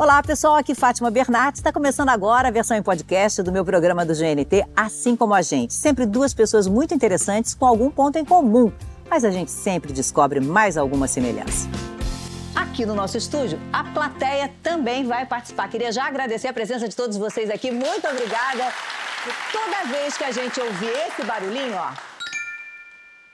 Olá, pessoal. Aqui Fátima Bernardes. Está começando agora a versão em podcast do meu programa do GNT, Assim Como a Gente. Sempre duas pessoas muito interessantes com algum ponto em comum, mas a gente sempre descobre mais alguma semelhança. Aqui no nosso estúdio, a plateia também vai participar. Queria já agradecer a presença de todos vocês aqui. Muito obrigada. Toda vez que a gente ouvir esse barulhinho, ó,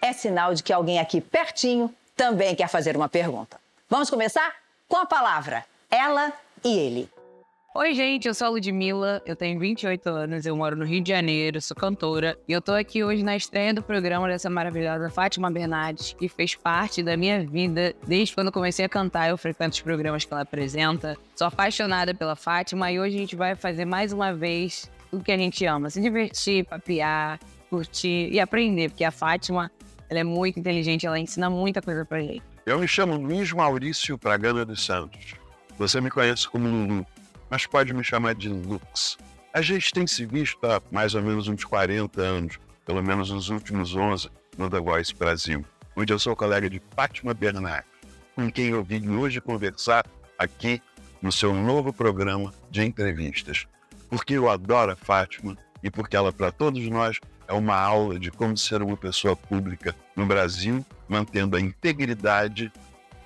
é sinal de que alguém aqui pertinho também quer fazer uma pergunta. Vamos começar com a palavra ela e ele. Oi, gente, eu sou a Ludmilla, eu tenho 28 anos, eu moro no Rio de Janeiro, sou cantora e eu tô aqui hoje na estreia do programa dessa maravilhosa Fátima Bernardes, que fez parte da minha vida desde quando comecei a cantar. Eu frequento os programas que ela apresenta, sou apaixonada pela Fátima e hoje a gente vai fazer mais uma vez o que a gente ama: se divertir, papiar, curtir e aprender, porque a Fátima ela é muito inteligente, ela ensina muita coisa pra gente. Eu me chamo Luiz Maurício Pragana dos Santos. Você me conhece como Lulu, mas pode me chamar de Lux. A gente tem se visto há mais ou menos uns 40 anos, pelo menos nos últimos 11, no The Voice Brasil, onde eu sou colega de Fátima Bernardes, com quem eu vim hoje conversar aqui no seu novo programa de entrevistas. Porque eu adoro a Fátima e porque ela, para todos nós, é uma aula de como ser uma pessoa pública no Brasil, mantendo a integridade,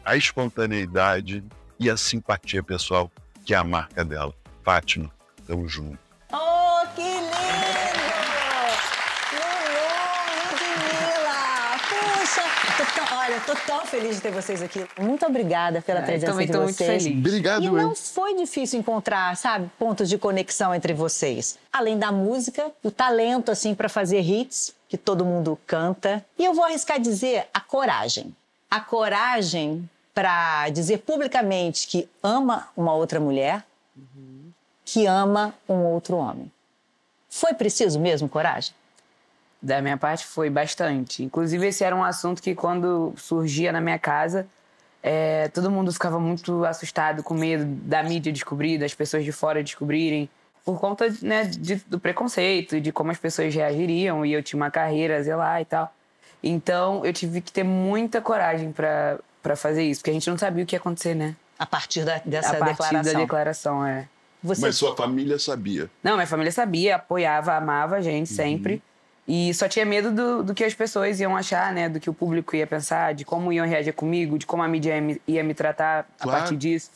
a espontaneidade e a simpatia pessoal, que é a marca dela. Fátima, tamo junto. Oh, que lindo! Lulu, Ludmilla! Puxa, tô tão, olha, tô tão feliz de ter vocês aqui. Muito obrigada pela É, presença também de tô vocês. muito feliz. Obrigado, E eu. não foi difícil encontrar, sabe, pontos de conexão entre vocês. Além da música, o talento, assim, para fazer hits, que todo mundo canta. E eu vou arriscar dizer a coragem. A coragem para dizer publicamente que ama uma outra mulher, que ama um outro homem. Foi preciso mesmo coragem? Da minha parte foi bastante. Inclusive, esse era um assunto que, quando surgia na minha casa, é, todo mundo ficava muito assustado, com medo da mídia descobrir, das pessoas de fora descobrirem, por conta né, de- do preconceito e de como as pessoas reagiriam. E eu tinha uma carreira a zelar e tal. Então, eu tive que ter muita coragem pra pra fazer isso, porque a gente não sabia o que ia acontecer, né? A partir da- dessa a partir declaração. da declaração, é. Você Mas sua família sabia. Não, minha família sabia, apoiava, amava a gente sempre. E só tinha medo do, do que as pessoas iam achar, né? Do que o público ia pensar, de como iam reagir comigo, de como a mídia ia me, ia me tratar Claro. a partir disso.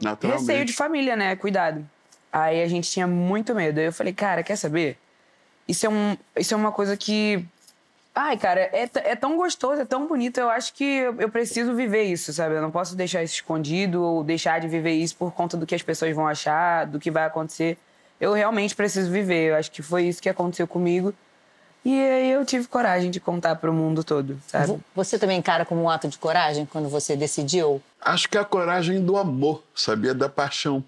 Naturalmente. Receio de família, né? Cuidado. Aí a gente tinha muito medo. Aí eu falei, cara, quer saber? Isso é, um, isso é uma coisa que. Ai, cara, é, é tão gostoso, é tão bonito. Eu acho que eu, eu preciso viver isso, sabe? Eu não posso deixar isso escondido ou deixar de viver isso por conta do que as pessoas vão achar, do que vai acontecer. Eu realmente preciso viver. Eu acho que foi isso que aconteceu comigo. E aí eu tive coragem de contar pro mundo todo, sabe? Vo- Você também encara como um ato de coragem quando você decidiu? Acho que é a coragem do amor, sabia? Da paixão.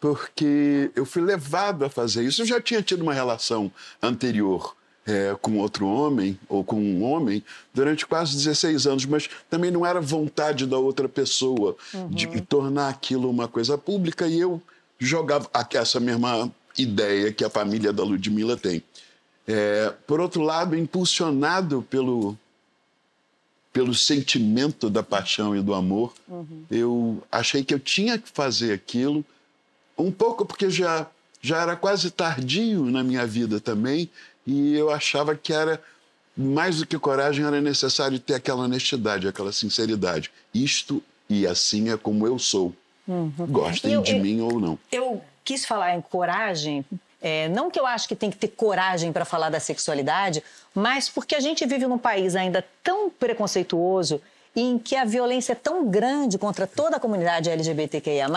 Porque eu fui levado a fazer isso. Eu já tinha tido uma relação anterior é, com outro homem, ou com um homem, durante quase 16 anos, mas também não era vontade da outra pessoa de tornar aquilo uma coisa pública e eu jogava essa mesma ideia que a família da Ludmilla tem. É, por outro lado, impulsionado pelo, pelo sentimento da paixão e do amor, eu achei que eu tinha que fazer aquilo, um pouco porque já, já era quase tardio na minha vida também, e eu achava que era mais do que coragem, era necessário ter aquela honestidade, aquela sinceridade. Isto e assim é como eu sou. Gostem Eu- de eu- mim ou não. Eu quis falar em coragem, é, não que eu acho que tem que ter coragem para falar da sexualidade, mas porque a gente vive num país ainda tão preconceituoso e em que a violência é tão grande contra toda a comunidade LGBTQIA+,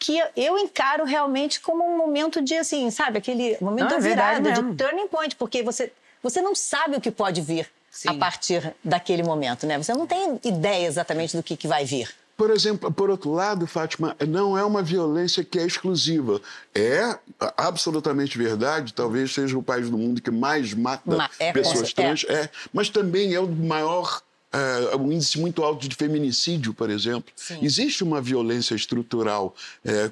que eu encaro realmente como um momento de, assim, sabe, aquele momento Não, da é virada, de mesmo. turning point, porque você, você não sabe o que pode vir a Sim. partir daquele momento, né? Você não tem ideia exatamente do que, que vai vir. Por exemplo, por outro lado, Fátima, não é uma violência que é exclusiva. É absolutamente verdade, talvez seja o país do mundo que mais mata Ma- é, pessoas é. trans, é. mas também é o maior, é, um índice muito alto de feminicídio, por exemplo. Sim. Existe uma violência estrutural é,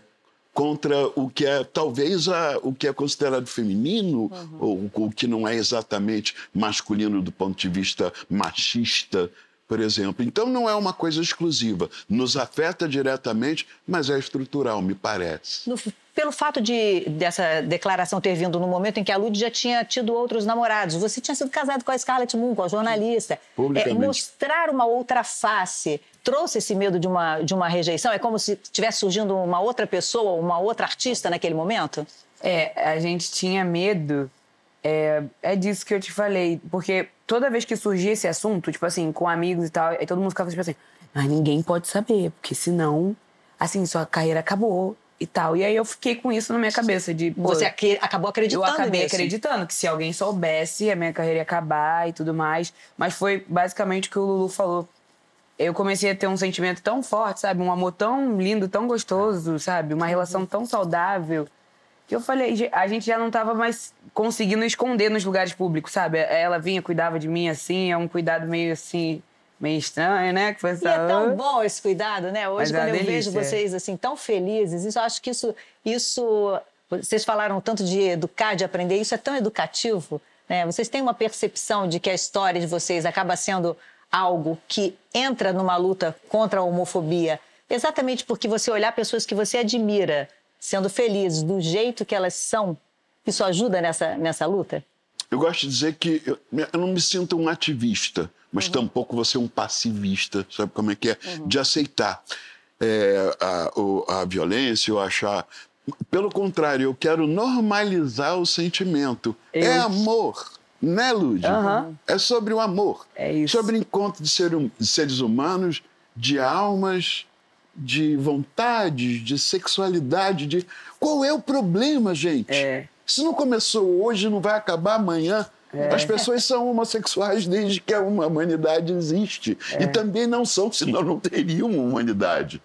contra o que é talvez a- o que é considerado feminino ou o que não é exatamente masculino do ponto de vista machista por exemplo. Então não é uma coisa exclusiva, nos afeta diretamente, mas é estrutural, me parece. No, pelo fato de dessa declaração ter vindo no momento em que a Lud já tinha tido outros namorados, você tinha sido casado com a Scarlett Moon, com a jornalista. É, mostrar uma outra face trouxe esse medo de uma, de uma rejeição? É como se estivesse surgindo uma outra pessoa, uma outra artista naquele momento? É, a gente tinha medo. É, é disso que eu te falei. Porque toda vez que surgia esse assunto, tipo assim, com amigos e tal, aí todo mundo ficava tipo assim: ah, ninguém pode saber, porque senão, assim, sua carreira acabou e tal. E aí eu fiquei com isso na minha cabeça de pô, você acabou acreditando Eu acabei nisso. acreditando que se alguém soubesse a minha carreira ia acabar e tudo mais, mas foi basicamente o que o Lulu falou eu comecei a ter um sentimento tão forte, sabe? Um amor tão lindo, tão gostoso, sabe? Uma relação tão saudável. Que eu falei, a gente já não tava mais conseguindo esconder nos lugares públicos, sabe? Ela vinha, cuidava de mim assim, é um cuidado meio assim, meio estranho, né? Que foi e é tão bom esse cuidado, né? Hoje, Mas é quando eu vejo vocês assim, tão felizes, isso, eu acho que isso, isso. Vocês falaram tanto de educar, de aprender, isso é tão educativo. Né? Vocês têm uma percepção de que a história de vocês acaba sendo algo que entra numa luta contra a homofobia, exatamente porque você olhar pessoas que você admira sendo felizes do jeito que elas são, isso ajuda nessa, nessa luta? Eu gosto de dizer que eu, eu não me sinto um ativista, mas uhum. tampouco você um passivista, sabe como é que é? Uhum. De aceitar é, a, a violência ou achar. Pelo contrário, eu quero normalizar o sentimento. Eu... É amor. Né, Lud? Uhum. É sobre o amor. É isso. Sobre o encontro de, ser, de seres humanos, de almas, de vontades, de sexualidade, de. Qual é o problema, gente? É. Se não começou hoje, não vai acabar amanhã. É. As pessoas são homossexuais desde que a humanidade existe. É. E também não são, senão não teriam uma humanidade.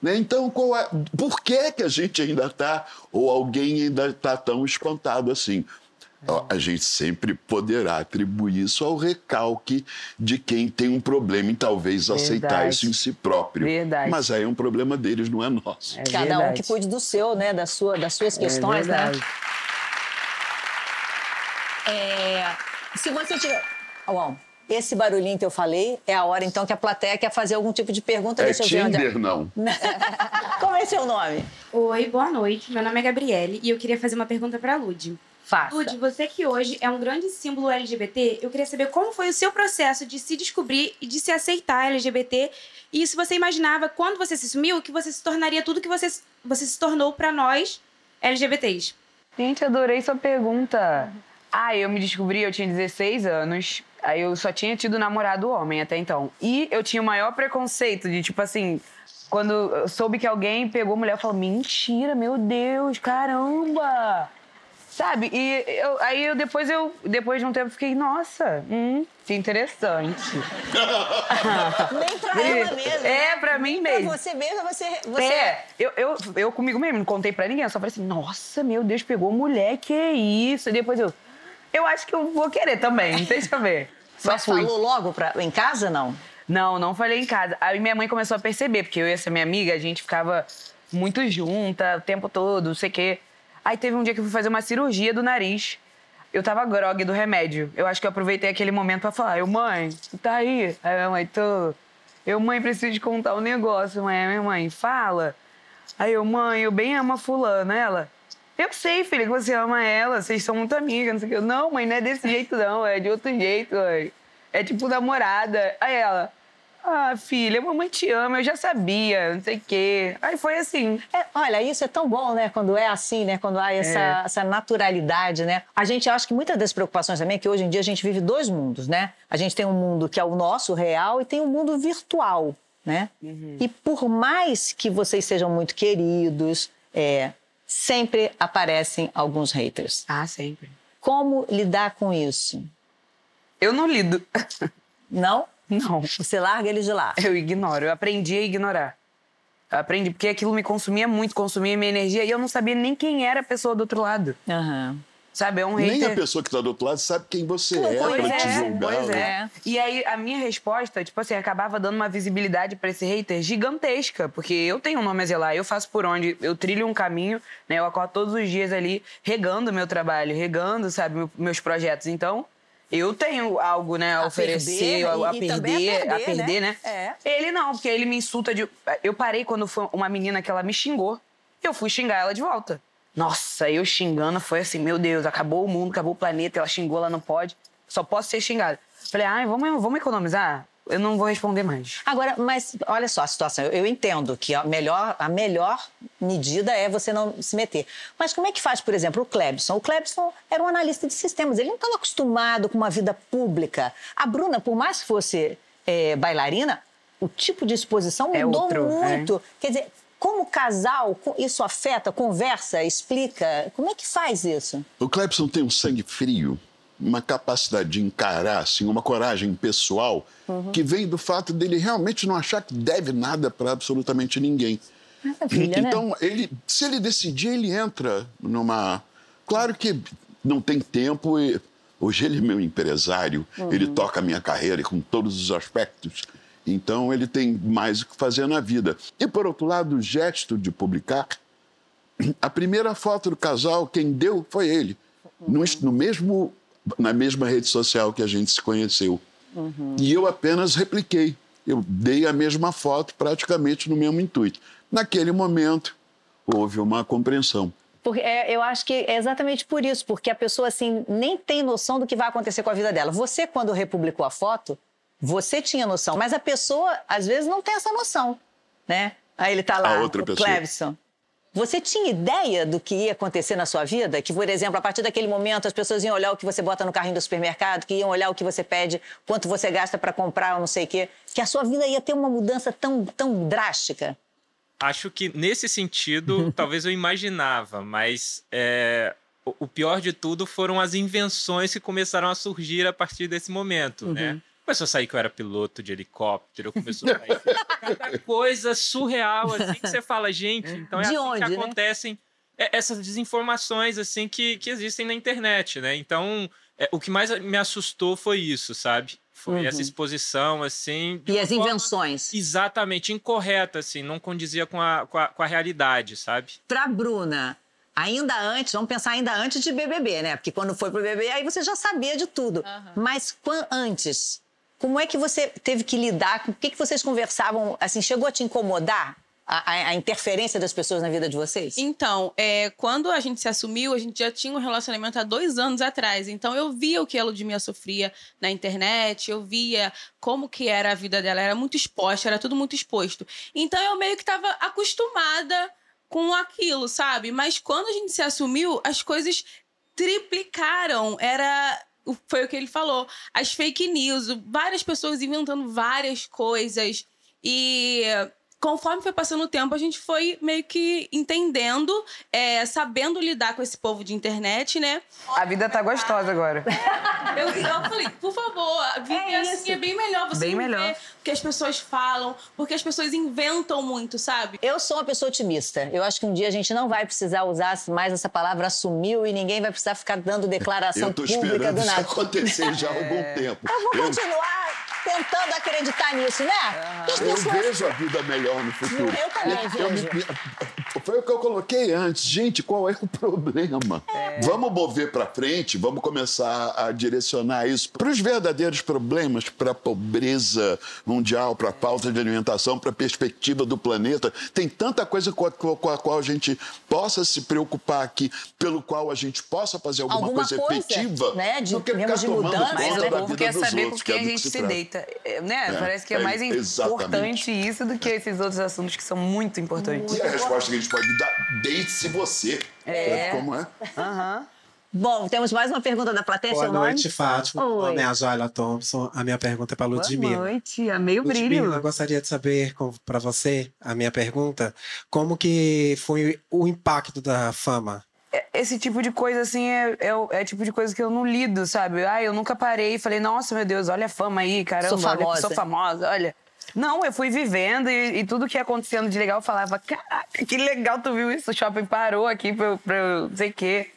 Né? Então, é... por que, que a gente ainda está, ou alguém ainda está tão espantado assim? A gente sempre poderá atribuir isso ao recalque de quem tem um problema em talvez verdade. aceitar isso em si próprio. Verdade. Mas aí é um problema deles, não é nosso. É Cada verdade. um que cuide do seu, né? Da sua, das suas é questões, é né? É, se você tiver. Bom, esse barulhinho que eu falei é a hora, então, que a plateia quer fazer algum tipo de pergunta. É Deixa eu Tinder, ver onde... não. Como é seu nome? Oi, boa noite. Meu nome é Gabriele e eu queria fazer uma pergunta para a Lud. Faça. Lud, você que hoje é um grande símbolo LGBT, eu queria saber como foi o seu processo de se descobrir e de se aceitar LGBT. E se você imaginava, quando você se sumiu, que você se tornaria tudo que você, você se tornou para nós, LGBTs. Gente, adorei sua pergunta. Ah, eu me descobri, eu tinha 16 anos. Aí eu só tinha tido namorado homem até então. E eu tinha o maior preconceito de, tipo assim, quando eu soube que alguém pegou mulher, eu falei, mentira, meu Deus, caramba! Sabe? E eu, aí eu depois eu depois de um tempo fiquei, nossa, hum, que interessante. Nem pra ela mesmo. É, pra mim mesmo. Pra você mesmo, você. você... É, eu, eu, eu comigo mesmo, não contei pra ninguém, eu só falei assim, nossa, meu Deus, pegou mulher, que isso? E depois eu. Eu acho que eu vou querer também, deixa eu ver. Só Mas fui. falou logo pra, em casa, não? Não, não falei em casa. Aí minha mãe começou a perceber, porque eu e essa minha amiga, a gente ficava muito junta o tempo todo, não sei o quê. Aí teve um dia que eu fui fazer uma cirurgia do nariz. Eu tava grog do remédio. Eu acho que eu aproveitei aquele momento pra falar, eu, mãe, tá aí? Aí minha mãe, tô. Eu, mãe, preciso de contar um negócio, mãe. Minha mãe, fala. Aí eu, mãe, eu bem amo a fulana. Ela, eu sei, filha, que você ama ela, vocês são muito amigas, não sei o que. Não, mãe, não é desse jeito, não, é de outro jeito, mãe. É tipo namorada. Aí ela, ah, filha, mamãe te ama, eu já sabia, não sei o quê. Aí foi assim. É, olha, isso é tão bom, né? Quando é assim, né? Quando há essa, é. essa naturalidade, né? A gente acha que muitas das preocupações também é que hoje em dia a gente vive dois mundos, né? A gente tem um mundo que é o nosso, real, e tem um mundo virtual, né? Uhum. E por mais que vocês sejam muito queridos, é, sempre aparecem alguns haters. Ah, sempre. Como lidar com isso? Eu não lido. Não? Não. Você larga ele de lá? Eu ignoro. Eu aprendi a ignorar. Eu aprendi, porque aquilo me consumia muito, consumia minha energia e eu não sabia nem quem era a pessoa do outro lado. Aham. Sabe, é um hater... Nem a pessoa que está do outro lado sabe quem você é pois pra é, te julgar. Pois né? é. E aí, a minha resposta, tipo assim, acabava dando uma visibilidade para esse hater gigantesca. Porque eu tenho um nome a zelar, eu faço por onde, eu trilho um caminho, né? Eu acordo todos os dias ali regando meu trabalho, regando, sabe, meus projetos. Então, eu tenho algo, né, a, A oferecer, perder, a, a e- e perder, a a perder, perder, né? né? Ele não, porque ele me insulta de. Eu parei quando foi uma menina que ela me xingou. Eu fui xingar ela de volta. Nossa, eu xingando foi assim, meu Deus, acabou o mundo, acabou o planeta, ela xingou, ela não pode. Só posso ser xingada. Falei, ai, vamos, vamos economizar? Eu não vou responder mais. Agora, mas olha só a situação. Eu, eu entendo que a melhor, a melhor medida é você não se meter. Mas como é que faz, por exemplo, o Clebson? O Clebson era um analista de sistemas. Ele não estava acostumado com uma vida pública. A Bruna, por mais que fosse é, bailarina, o tipo de exposição É mudou outro, é. muito. Quer dizer, como casal, isso afeta, conversa, explica? Como é que faz isso? O Clebson tem um sangue frio, uma capacidade de encarar, assim, uma coragem pessoal que vem do fato dele realmente não achar que deve nada para absolutamente ninguém. Maravilha, né? então, ele, se ele decidir, ele entra numa. Claro que não tem tempo e hoje ele é meu empresário, ele toca a minha carreira com todos os aspectos. Então, ele tem mais o que fazer na vida. E, por outro lado, o gesto de publicar a primeira foto do casal, quem deu foi ele. No, no mesmo, na mesma rede social que a gente se conheceu. E eu apenas repliquei. Eu dei a mesma foto praticamente no mesmo intuito. Naquele momento, houve uma compreensão. Porque é, eu acho que é exatamente por isso, porque a pessoa assim nem tem noção do que vai acontecer com a vida dela. Você, quando republicou a foto, você tinha noção, mas a pessoa às vezes não tem essa noção, né? Aí ele tá lá, A outra o pessoa. Clebson. Você tinha ideia do que ia acontecer na sua vida? Que, por exemplo, a partir daquele momento as pessoas iam olhar o que você bota no carrinho do supermercado, que iam olhar o que você pede, quanto você gasta para comprar ou não sei o quê, que a sua vida ia ter uma mudança tão, tão drástica? Acho que nesse sentido, talvez eu imaginava, mas é, o, o pior de tudo foram as invenções que começaram a surgir a partir desse momento, né? Começou a sair que eu era piloto de helicóptero, começou a sair tanta coisa surreal, assim, que você fala, gente, então é De assim onde, que né? acontecem é, essas desinformações, assim, que, que existem na internet, né? Então, é, o que mais me assustou foi isso, sabe? Foi essa exposição, assim... Uhum. E as invenções? Exatamente, incorreta, assim, não condizia com a, com a, com a realidade, sabe? Pra Bruna, ainda antes, vamos pensar ainda antes de BBB, né? Porque quando foi pro BBB, aí você já sabia de tudo. Mas quan- antes, como é que você teve que lidar? com- O que, que vocês conversavam? Assim, chegou a te incomodar a, a- interferência das pessoas na vida de vocês? Então, é, quando a gente se assumiu, a gente já tinha um relacionamento há dois anos atrás. Então, eu via o que a Ludmilla sofria na internet, eu via como que era a vida dela. Era muito exposta, era tudo muito exposto. Então, eu meio que estava acostumada com aquilo, sabe? Mas quando a gente se assumiu, as coisas triplicaram. Era... Foi o que ele falou. As fake news, várias pessoas inventando várias coisas. E conforme foi passando o tempo, a gente foi meio que entendendo, é, sabendo lidar com esse povo de internet, né? A vida tá gostosa agora. Eu, eu falei, por favor, viver É assim isso. é bem melhor. Você Bem melhor. vê o que as pessoas falam, porque as pessoas inventam muito, sabe? Eu sou uma pessoa otimista. Eu acho que um dia a gente não vai precisar usar mais essa palavra assumiu e ninguém vai precisar ficar dando declaração Eu estou pública esperando do isso nada. acontecer já há algum tempo. Eu vou Eu- continuar tentando acreditar nisso, né? As Eu vejo a vida melhor no futuro. Eu também Eu vejo. me- foi o que eu coloquei antes. Gente, qual é o problema? Vamos mover para frente, vamos começar a direcionar isso para os verdadeiros problemas, para a pobreza mundial, para a falta de alimentação, para a perspectiva do planeta. Tem tanta coisa com a, com a qual a gente possa se preocupar aqui, pelo qual a gente possa fazer alguma, Alguma coisa, coisa, efetiva, né, de- do que ficar de mudança, Mas né? o povo quer saber com que é quem a gente que se trata. deita. É, Né? É, Parece que é é, mais exatamente. importante isso do que esses outros assuntos que são muito importantes. E a resposta que a gente pode dar, deite-se você. É. Como é? Aham. Bom, temos mais uma pergunta da plateia. Boa seu nome? noite, Fátima. Meu Oi. nome é a Joyla Thompson. A minha pergunta é para Ludmilla. Boa noite, amei o Ludmilla, brilho. eu gostaria de saber para você, a minha pergunta, como que foi o impacto da fama? Esse tipo de coisa, assim, é, é, o- é tipo de coisa que eu não lido, sabe? Ah, eu nunca parei e falei, nossa, meu Deus, olha a fama aí, caramba, Sou olha famosa. sou famosa, olha. Não, eu fui vivendo e, e tudo que ia acontecendo de legal eu falava, caraca, que legal, tu viu isso? O shopping parou aqui pra, eu- pra eu não sei o quê.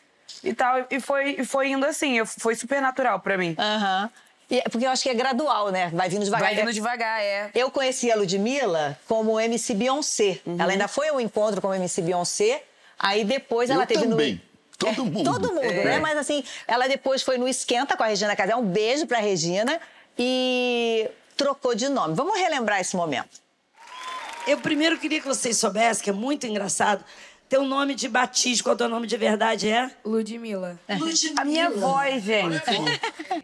E tal. E foi, e foi indo assim, eu- foi super natural pra mim. Aham. E é- Porque eu acho que é gradual, né? Vai vindo devagar. Vai vindo devagar, é. Eu conheci a Ludmilla como MC Beyoncé. Uhum. Ela ainda foi ao encontro como MC Beyoncé. Aí depois ela Eu teve também. Todo mundo. Todo mundo, né? Mas assim, ela depois foi no Esquenta com a Regina Casé. Um beijo pra Regina. E trocou de nome. Vamos relembrar esse momento. Eu primeiro queria que vocês soubessem, que é muito engraçado, teu nome de batismo, qual teu nome de verdade é? Ludmilla. Ludmilla. A minha voz, gente.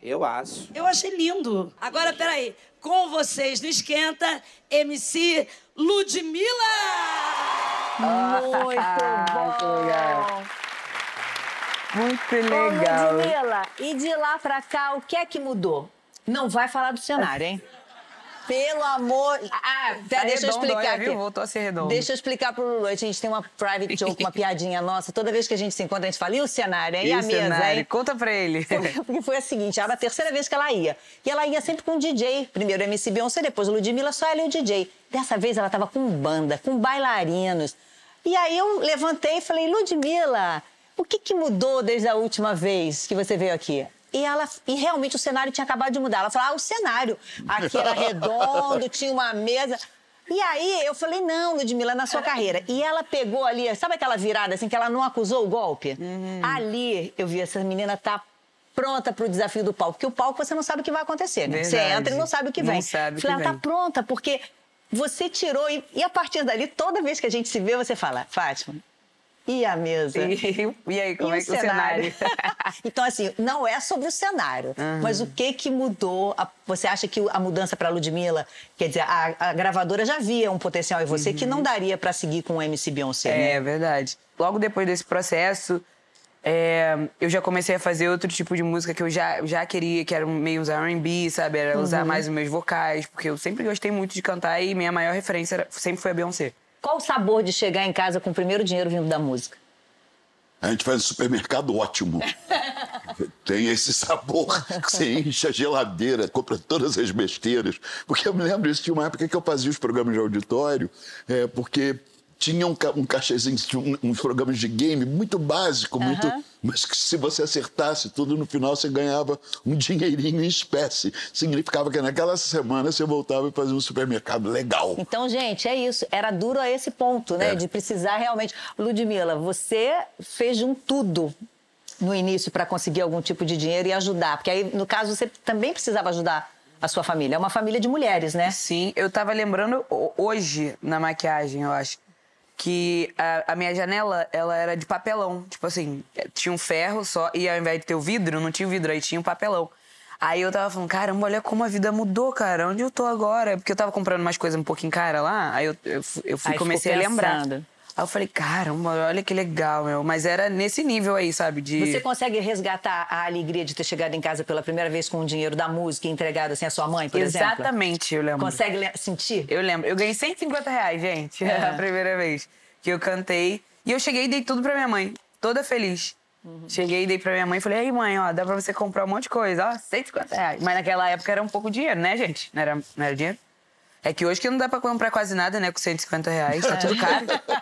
Eu acho. Eu achei lindo. Agora, peraí. Com vocês no Esquenta, MC Ludmilla! Muito bom. Muito Ô, legal. Ludmilla, e de lá pra cá, o que é que mudou? Não vai falar do cenário, hein? Pelo amor... Ah, Tá deixa eu explicar olha, aqui. viu? Voltou a ser redondo. Deixa eu explicar pro Lulu. A gente tem uma private joke, uma piadinha nossa. Toda vez que a gente se encontra, a gente fala, e o cenário, hein? E E a o mesa, cenário? hein? Conta pra ele. Porque foi a seguinte, era a terceira vez que ela ia. E ela ia sempre com o DJ. Primeiro MC Beyoncé, depois Ludmilla, só ela e o DJ. Dessa vez ela tava com banda, com bailarinos. E aí eu levantei e falei, Ludmilla, o que, que mudou desde a última vez que você veio aqui? E, ela, e realmente o cenário tinha acabado de mudar. Ela falou, ah, o cenário. Aqui era redondo, tinha uma mesa. E aí eu falei, não, Ludmilla, na sua carreira. E ela pegou ali, sabe aquela virada assim, que ela não acusou o golpe? Ali eu vi essa menina tá pronta pro desafio do palco. Porque o palco você não sabe o que vai acontecer, né? Você Verdade. entra e não sabe o que Não vem. sabe o falei, que ela tá vem. pronta, porque você tirou. E, e a partir dali, toda vez que a gente se vê, você fala, Fátima, e a mesa? E, e aí, como E é que o cenário? então, assim, não é sobre o cenário, mas o que que mudou? A- Você acha que a mudança para Ludmilla, quer dizer, a, a gravadora já via um potencial em você que não daria para seguir com o MC Beyoncé, né? É verdade. Logo depois desse processo, é, eu já comecei a fazer outro tipo de música que eu já, já queria, que era meio usar R&B, sabe? Era Uhum. usar mais os meus vocais, porque eu sempre gostei muito de cantar e minha maior referência era- sempre foi a Beyoncé. Qual o sabor de chegar em casa com o primeiro dinheiro vindo da música? A gente faz um supermercado ótimo. Tem esse sabor que você enche a geladeira, compra todas as besteiras. Porque eu me lembro disso, tinha uma época que eu fazia os programas de auditório, é, porque tinha um, ca- um cachezinho, tinha um- uns programas de game muito básico, muito, mas que se você acertasse tudo, no final você ganhava um dinheirinho em espécie. Significava que naquela semana você voltava e fazia um supermercado legal. Então, gente, é isso. Era duro a esse ponto, né? Era. De precisar realmente. Ludmilla, você fez de um tudo no início para conseguir algum tipo de dinheiro e ajudar. Porque aí, no caso, você também precisava ajudar a sua família. É uma família de mulheres, né? Sim, eu tava lembrando ho- hoje na maquiagem, eu acho, que a, a minha janela, ela era de papelão. Tipo assim, tinha um ferro só, e ao invés de ter o vidro, não tinha o vidro, aí tinha um papelão. Aí eu tava falando, caramba, olha como a vida mudou, cara. Onde eu tô agora? Porque eu tava comprando umas coisas um pouquinho cara lá, aí eu, eu, eu fui, Aí comecei a lembrar. Aí eu falei, caramba, olha que legal, meu. Mas era nesse nível aí, sabe? De... Você consegue resgatar a alegria de ter chegado em casa pela primeira vez com o dinheiro da música entregado assim à sua mãe, por exemplo? Exatamente, eu lembro. Consegue sentir? Eu lembro. Eu ganhei 150 reais, gente, É. a primeira vez que eu cantei. E eu cheguei e dei tudo pra minha mãe, toda feliz. Uhum. Cheguei e dei pra minha mãe e falei, aí mãe, ó, dá pra você comprar um monte de coisa, ó, 150 reais. Mas naquela época era um pouco dinheiro, né, gente? Não era, não era dinheiro? É que hoje que não dá pra comprar quase nada, né, com 150 reais, tá tudo caro.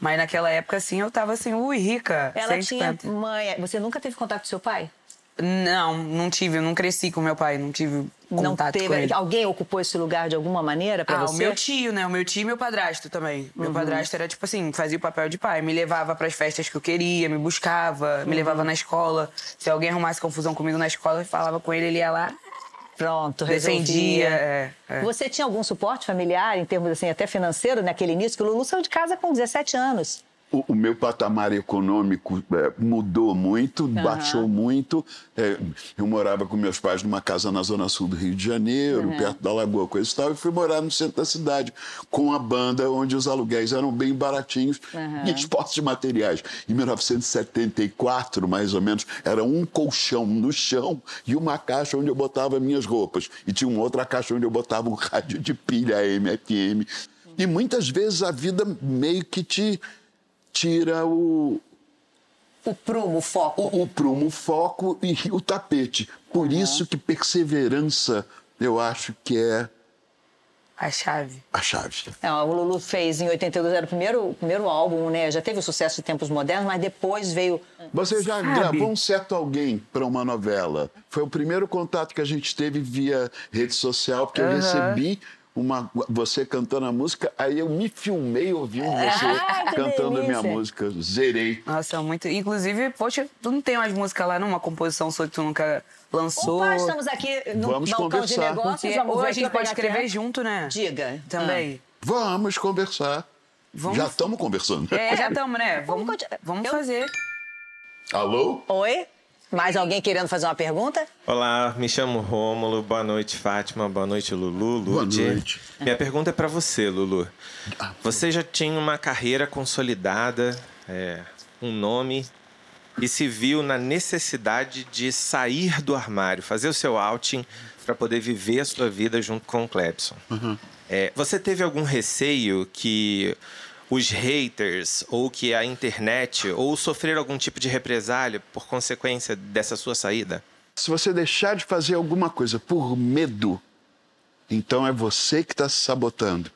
Mas naquela época, assim, eu tava assim, ui, rica, Ela 150. tinha mãe. Você nunca teve contato com seu pai? Não, não tive, eu não cresci com meu pai, não tive não contato teve. com ele. Alguém ocupou esse lugar de alguma maneira pra Ah, você? o meu tio, né? O meu tio e meu padrasto também. Meu Uhum. padrasto era tipo assim, fazia o papel de pai. Me levava pras festas que eu queria, me buscava, Uhum. me levava na escola. Se alguém arrumasse confusão comigo na escola, eu falava com ele, ele ia lá, Pronto, resolvia. É, é. Você tinha algum suporte familiar, em termos assim, até financeiro, naquele início? Que o Lulu saiu de casa com 17 anos. O, o meu patamar econômico é, mudou muito, baixou muito. É, eu morava com meus pais numa casa na zona sul do Rio de Janeiro, perto da Lagoa, coisa e tal, e fui morar no centro da cidade com a banda, onde os aluguéis eram bem baratinhos e dispostos de materiais. Em 1974, mais ou menos, era um colchão no chão e uma caixa onde eu botava minhas roupas. E tinha uma outra caixa onde eu botava um rádio de pilha AM, FM. E muitas vezes a vida meio que te tira o, O prumo, o foco. o, o prumo, o foco e o tapete. Por isso que perseverança, eu acho que é A chave. a chave. É, o Lulu fez em 82, era o primeiro, o primeiro álbum, né? Já teve o sucesso de Tempos Modernos, mas depois veio. Você já Sabe? gravou um certo alguém para uma novela. Foi o primeiro contato que a gente teve via rede social, porque eu Aham. recebi uma, você cantando a música, aí eu me filmei ouvindo você Ah, cantando a minha música. Zerei. Nossa, muito. Inclusive, poxa, tu não tem umas músicas lá, não? Uma composição sua que tu nunca lançou? Opa, estamos aqui no Vamos balcão de conversar. negócios. Porque vamos ou ver a gente pode escrever aqui. junto, né? Diga. Também. Vamos conversar. Vamos- Já estamos conversando. É, já estamos, né? Vamos, continuar. vamos Eu- fazer. Alô? Oi? Mais alguém querendo fazer uma pergunta? Olá, me chamo Rômulo. Boa noite, Fátima. Boa noite, Lulu. Boa noite. Minha pergunta é para você, Lulu. Você já tinha uma carreira consolidada, é, um nome, e se viu na necessidade de sair do armário, fazer o seu outing para poder viver a sua vida junto com o Clebson. É, você teve algum receio que os haters ou que a internet ou sofrer algum tipo de represália por consequência dessa sua saída? Se você deixar de fazer alguma coisa por medo, então é você que está se sabotando.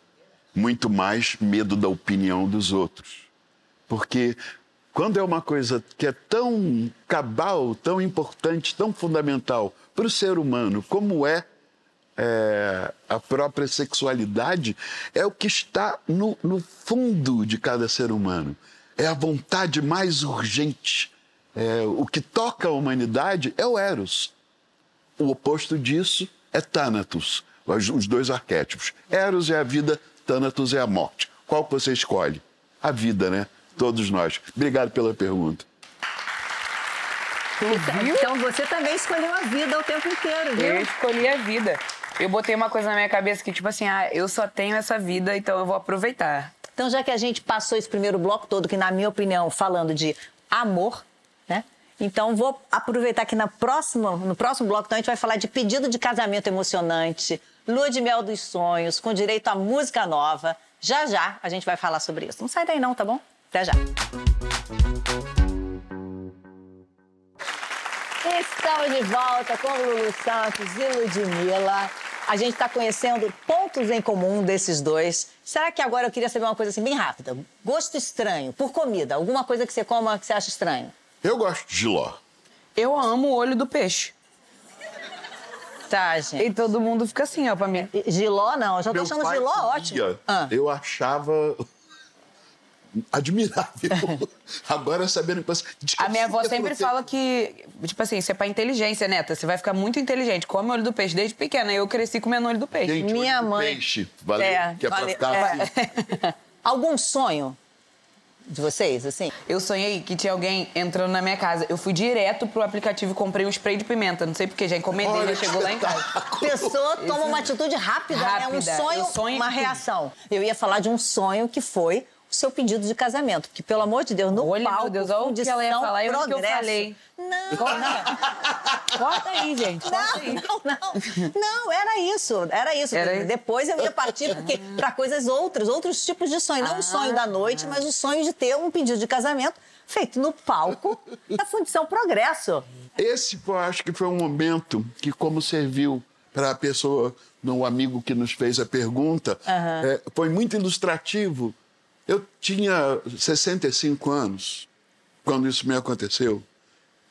Muito mais medo da opinião dos outros. Porque quando é uma coisa que é tão cabal, tão importante, tão fundamental para o ser humano, como é, é, a própria sexualidade, é o que está no, no fundo de cada ser humano. É a vontade mais urgente. É, o que toca a humanidade é o Eros. O oposto disso é Thanatos, os, os dois arquétipos. Eros é a vida, Thanatos é a morte. Qual que você escolhe? A vida, né? Todos nós. Obrigado pela pergunta. Então você também escolheu a vida o tempo inteiro, Eu viu? escolhi a vida. Eu botei uma coisa na minha cabeça que, tipo assim, ah, eu só tenho essa vida, então eu vou aproveitar. Então, já que a gente passou esse primeiro bloco todo, que na minha opinião, falando de amor, né? Então, vou aproveitar que na próxima, no próximo bloco, então, a gente vai falar de pedido de casamento emocionante, lua de mel dos sonhos, com direito a música nova. Já já a gente vai falar sobre isso. Não sai daí não, tá bom? Até já. Estamos de volta com Lulu Santos e Ludmilla. A gente está conhecendo pontos em comum desses dois. Será que agora eu queria saber uma coisa assim bem rápida? Gosto estranho por comida, alguma coisa que você coma que você acha estranho? Eu gosto de giló. Eu amo o olho do peixe. Tá, gente. E todo mundo fica assim, ó, pra mim. Giló não, eu já tô Meu achando pai giló comia. ótimo. Ah. Eu achava admirável. Agora sabendo que A minha avó açúcar sempre proteína. fala que, tipo assim, isso é pra inteligência, neta. Você vai ficar muito inteligente. Come o olho do peixe desde pequena. Eu cresci comendo olho do peixe. Gente, Minha olho do mãe- Peixe, valeu, É, que é pra vale- ficar é. assim. Algum sonho de vocês, assim? Eu sonhei que tinha alguém entrando na minha casa. Eu fui direto pro aplicativo e comprei um spray de pimenta. Não sei porque, já encomendei, Olha já chegou lá em casa. pessoa toma uma atitude rápida, né? Um Rápida. sonho, sonho uma reação. Eu ia falar de um sonho que foi o seu pedido de casamento. Porque, pelo amor de Deus, no Olha, meu palco, Deus, olha o que ela ia falar e o que eu progresso. falei. Não, Corta aí, gente. Corta aí. não, não, não. Não, era isso, era isso. Era isso. Depois eu ia partir porque para coisas outras, outros tipos de sonho. Não o sonho da noite, mas o sonho de ter um pedido de casamento feito no palco da Fundição Progresso. Esse, eu acho que foi um momento que, como serviu para a pessoa, no amigo que nos fez a pergunta, é, foi muito ilustrativo. Eu tinha 65 anos quando isso me aconteceu.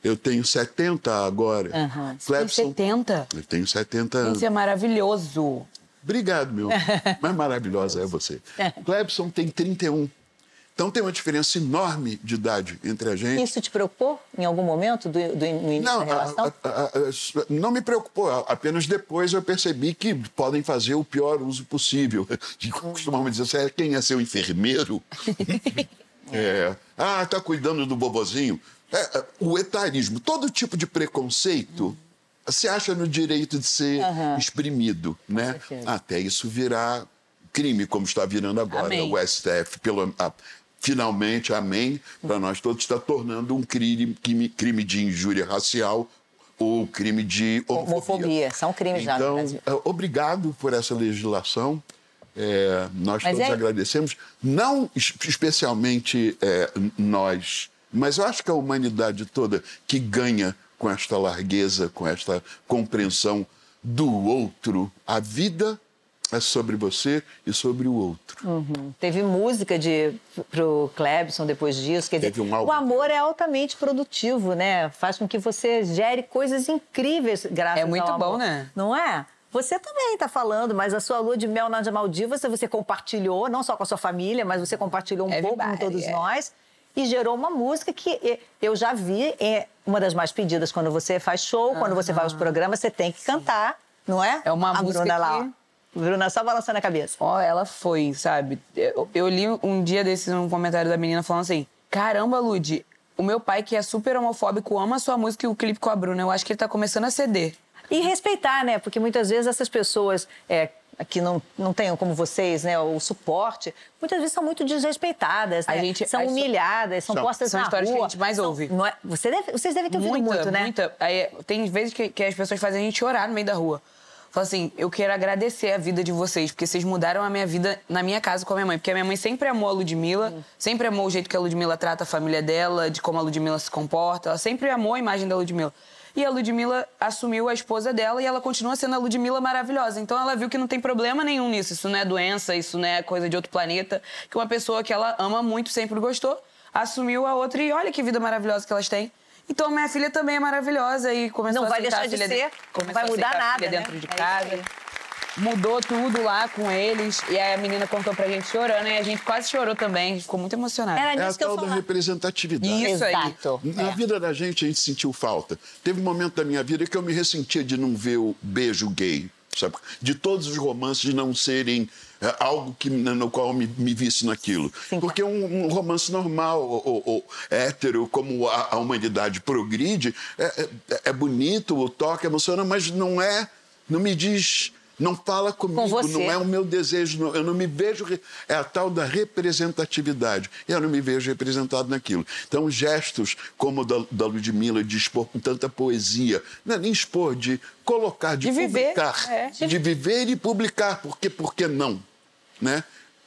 Eu tenho 70 agora. Tem Clebson, 70. eu tenho 70 anos. Isso é maravilhoso. Obrigado, meu. Mais maravilhosa é você. Clebson tem 31. Então tem uma diferença enorme de idade entre a gente. Isso te preocupou em algum momento do, do, no início Não, da relação? a- a- a- não me preocupou. Apenas depois eu percebi que podem fazer o pior uso possível. E Costumamos dizer, "Você é- quem é seu enfermeiro? É, ah, tá cuidando do bobozinho. É, é, o etarismo, todo tipo de preconceito se acha no direito de ser Aham. exprimido, né? Até isso virar crime, como está virando agora. Amém. O STF, pelo, a- finalmente, amém, para nós todos, está tornando um crime, crime, de injúria racial ou crime de homofobia. Homofobia, são crimes já no Então, Brasil. é, obrigado por essa legislação. É, nós Mas todos é- agradecemos, não es- especialmente é, nós, mas eu acho que a humanidade toda que ganha com esta largueza, com esta compreensão do outro. A vida é sobre você e sobre o outro. Uhum. Teve música de, pro Clebson depois disso. Quer dizer, Teve um álbum. o amor é altamente produtivo, né? Faz com que você gere coisas incríveis graças É muito ao amor. bom, né? Não é? Você também está falando, mas a sua lua de mel nas Maldivas você compartilhou, não só com a sua família, mas você compartilhou um pouco com todos é. nós e gerou uma música que eu já vi, é uma das mais pedidas quando você faz show, quando você vai aos programas, você tem que cantar, não é? É uma a música Bruna lá, que- ó. Bruna só balançando a cabeça. Ó, ela foi, sabe? Eu, eu li um dia desses um comentário da menina falando assim: Caramba, Lud, o meu pai, que é super homofóbico, ama a sua música e o clipe com a Bruna. Eu acho que ele tá começando a ceder. E respeitar, né? Porque muitas vezes essas pessoas é, que não, não tenham como vocês, né, o suporte, muitas vezes são muito desrespeitadas, A né? gente- são as- humilhadas, são, São. postas São na histórias que a gente mais São- ouve. é- você deve- vocês devem ter ouvido muita, muito, né? muita. Aí, tem vezes que, que as pessoas fazem a gente chorar no meio da rua. Fala assim, eu quero agradecer a vida de vocês, porque vocês mudaram a minha vida na minha casa com a minha mãe. Porque a minha mãe sempre amou a Ludmilla, sempre amou o jeito que a Ludmilla trata a família dela, de como a Ludmilla se comporta. Ela sempre amou a imagem da Ludmilla. E a Ludmilla assumiu a esposa dela e ela continua sendo a Ludmilla maravilhosa. Então ela viu que não tem problema nenhum nisso. Isso não é doença, isso não é coisa de outro planeta. Que uma pessoa que ela ama muito, sempre gostou, assumiu a outra e olha que vida maravilhosa que elas têm. Então minha filha também é maravilhosa e começou Não a vai deixar de a filha ser, de- começou vai a mudar a nada, filha né? dentro de É casa. aí. Mudou tudo lá com eles. E aí a menina contou pra gente chorando e a gente quase chorou também. A gente ficou muito emocionada. Era É a disso que eu tal da representatividade. Isso aí. Exato. Na vida da gente, a gente sentiu falta. Teve um momento da minha vida que eu me ressentia de não ver o beijo gay, sabe? De todos os romances de não serem é, algo que, no qual me, me visse naquilo. Porque um, um romance normal, ou, ou- ou hétero, como a, a humanidade progride, é, é- é bonito, o toque emociona, mas não é, não me diz... Não fala comigo, você. não é o meu desejo, não- eu não me vejo. É a tal da representatividade. Eu não me vejo representado naquilo. Então, gestos como o da, da Ludmilla, de expor com tanta poesia, não é nem expor, de colocar, de, De viver, publicar. é. De viver e publicar. Porque, por que não? Né?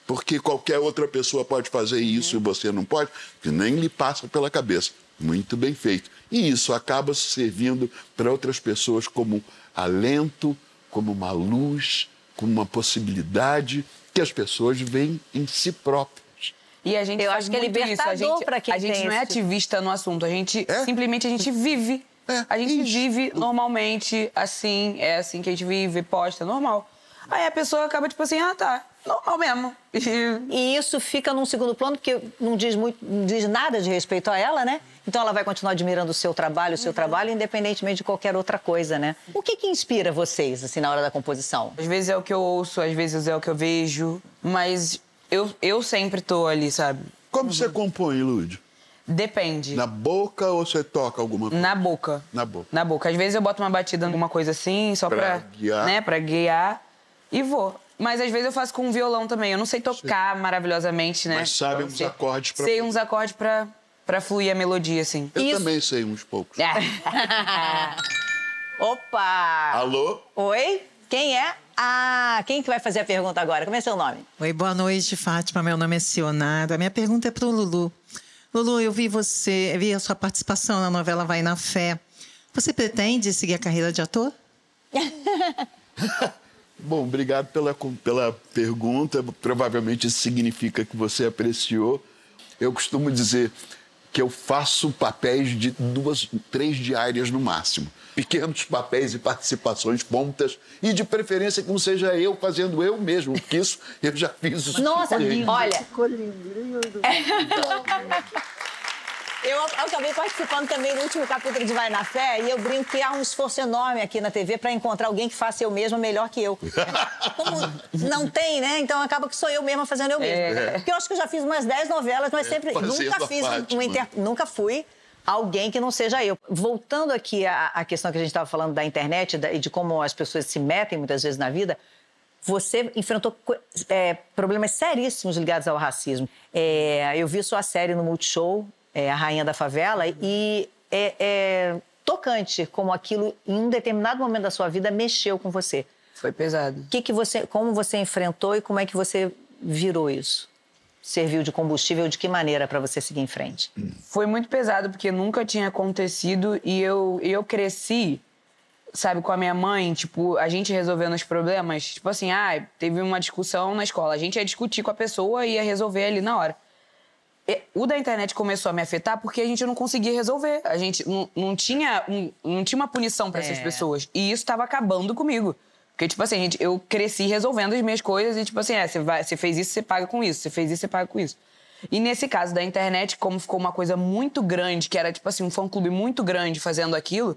Porque qualquer outra pessoa pode fazer isso e você não pode, que nem lhe passa pela cabeça. Muito bem feito. E isso acaba servindo para outras pessoas como alento, como uma luz, como uma possibilidade que as pessoas veem em si próprias. E a gente Eu acho que é. A libertador gente, pra quem a gente não é ativista no assunto. A gente É? simplesmente a gente vive. É, a gente isso. vive normalmente, assim, é assim que a gente vive, posta, normal. Aí a pessoa acaba tipo assim, ah, tá, normal mesmo. E E isso fica num segundo plano, porque não diz, muito, não diz nada de respeito a ela, né? Então ela vai continuar admirando o seu trabalho, o seu trabalho, independentemente de qualquer outra coisa, né? O que, que inspira vocês, assim, na hora da composição? Às vezes é o que eu ouço, às vezes é o que eu vejo, mas eu, eu sempre tô ali, sabe? Como você compõe, Lúdio? Depende. Na boca ou você toca alguma coisa? Na boca. Na boca. Na boca. Às vezes eu boto uma batida, alguma coisa assim, só Pra pra, guiar. né, pra guiar e vou. Mas às vezes eu faço com um violão também. Eu não sei tocar maravilhosamente, né? Mas sabe uns acordes pra- Sei uns acordes pra, pra fluir a melodia, assim. Eu Isso. também sei uns poucos. Opa! Alô? Oi? Quem é? Ah, quem que vai fazer a pergunta agora? Como é seu nome? Oi, boa noite, Fátima. Meu nome é Sionara. Minha pergunta é para o Lulu. Lulu, eu vi você, vi a sua participação na novela Vai na Fé. Você pretende seguir a carreira de ator? Bom, obrigado pela, pela pergunta. Provavelmente isso significa que você apreciou. Eu costumo dizer que eu faço papéis de duas, três diárias no máximo. Pequenos papéis e participações pontas. E de preferência que não seja eu fazendo eu mesmo, porque isso eu já fiz o Nossa, olha. Eu acabei participando também do último capítulo de Vai na Fé e eu brinco que há um esforço enorme aqui na TV para encontrar alguém que faça eu mesma melhor que eu. Como não tem, né? Então acaba que sou eu mesma fazendo eu mesma. É. Porque eu acho que eu já fiz umas 10 novelas, mas sempre fazendo nunca fiz um, um inter... nunca fui alguém que não seja eu. Voltando aqui à, à questão que a gente estava falando da internet da- e de como as pessoas se metem muitas vezes na vida, você enfrentou é, problemas seríssimos ligados ao racismo. É, eu vi sua série no Multishow, é, A Rainha da Favela, e é, é tocante como aquilo, em um determinado momento da sua vida, mexeu com você. Foi pesado. Que que você, como você enfrentou e como é que você virou isso? Serviu de combustível de que maneira para você seguir em frente? Foi muito pesado, porque nunca tinha acontecido e eu, eu cresci, sabe, com a minha mãe, tipo, a gente resolvendo os problemas. Tipo assim, ah, teve uma discussão na escola. A gente ia discutir com a pessoa e ia resolver ali na hora. E O da internet começou a me afetar porque a gente não conseguia resolver. A gente não, não tinha, um- não tinha uma punição para essas É. pessoas. E isso estava acabando comigo. Porque, tipo assim, gente, eu cresci resolvendo as minhas coisas e, tipo assim, é, você, vai, você fez isso, você paga com isso. Você fez isso, você paga com isso. E nesse caso da internet, como ficou uma coisa muito grande, que era, tipo assim, um fã-clube muito grande fazendo aquilo,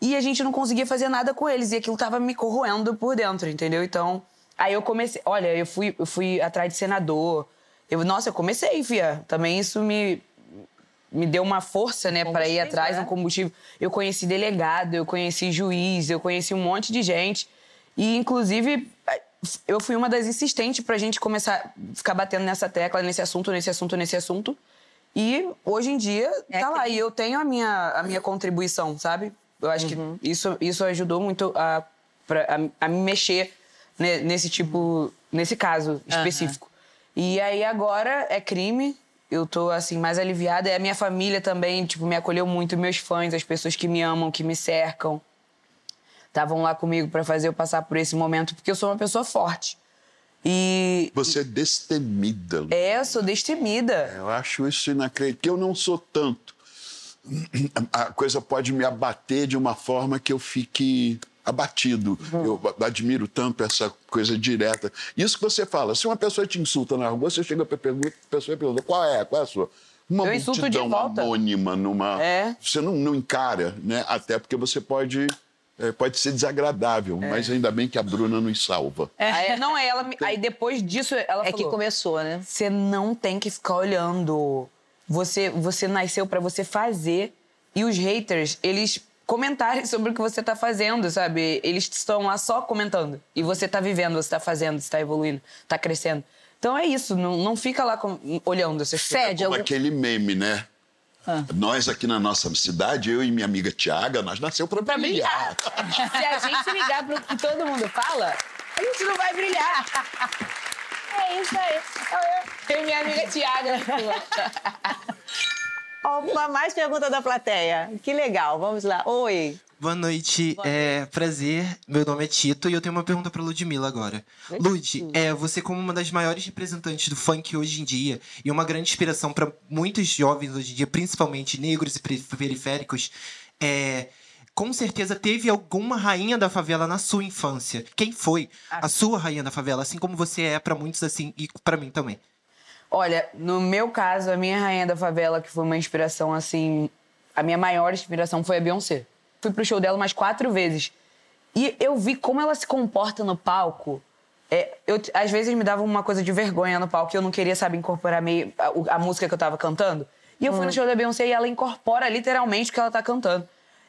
e a gente não conseguia fazer nada com eles. E aquilo tava me corroendo por dentro, entendeu? Então, aí eu comecei... Olha, eu fui, eu fui atrás de senador. Eu, nossa, eu comecei, fia. Também isso me, me deu uma força, né, para ir atrás, é. um combustível. Eu conheci delegado, eu conheci juiz, eu conheci um monte de gente. E, inclusive, eu fui uma das insistentes pra gente começar a ficar batendo nessa tecla, nesse assunto, nesse assunto, nesse assunto. E, hoje em dia, tá lá. E eu tenho a minha, a minha contribuição, sabe? Eu acho que isso, isso ajudou muito a, pra, a, a me mexer ne- nesse tipo... Nesse caso específico. E aí, agora, é crime. Eu tô, assim, mais aliviada. E a minha família também, tipo, me acolheu muito. Meus fãs, as pessoas que me amam, que me cercam estavam lá comigo para fazer eu passar por esse momento, porque eu sou uma pessoa forte. E Você é destemida. Lu. é, eu sou destemida. Eu acho isso inacreditável, que eu não sou tanto. A coisa pode me abater de uma forma que eu fique abatido. Eu admiro tanto essa coisa direta. Isso que você fala, se uma pessoa te insulta na rua, você chega para a pessoa pergunta qual é, qual é a sua? Uma Eu multidão volta. anônima numa... É. Você não, não encara, né? Até porque você pode... é, pode ser desagradável, É. mas ainda bem que a Bruna nos salva. Aí, não, aí ela me- aí depois disso ela É que falou, começou, né? Você não tem que ficar olhando. Você você nasceu pra você fazer e os haters, eles comentarem sobre o que você tá fazendo, sabe? Eles estão lá só comentando. E você tá vivendo, você tá fazendo, você tá evoluindo, tá crescendo. Então é isso, não, não fica lá com- olhando essas Fede Como algum... aquele meme, né? Ah. Nós aqui na nossa cidade, eu e minha amiga Tiaga, nós nasceu para Pra brilhar. brilhar. Se a gente ligar pro que todo mundo fala, a gente não vai brilhar. É isso aí. Eu, eu e minha amiga Tiaga. Uma mais pergunta da plateia. Que legal, vamos lá. Oi. Boa noite, é prazer. Meu nome é Tito e eu tenho uma pergunta pra Ludmilla agora. Lud, é, você como uma das maiores representantes do funk hoje em dia e uma grande inspiração pra muitos jovens hoje em dia, principalmente negros e peri- periféricos, é, com certeza teve alguma rainha da favela na sua infância. Quem foi a sua rainha da favela, assim como você é pra muitos assim e pra mim também? Olha, no meu caso, a minha rainha da favela, que foi uma inspiração assim. A minha maior inspiração foi a Beyoncé. Fui pro show dela umas quatro vezes. E eu vi como ela se comporta no palco. É, eu, às vezes me dava uma coisa de vergonha no palco e eu não queria, sabe, incorporar meio a, a música que eu tava cantando. E eu fui no show da Beyoncé e ela incorpora literalmente o que ela tá cantando.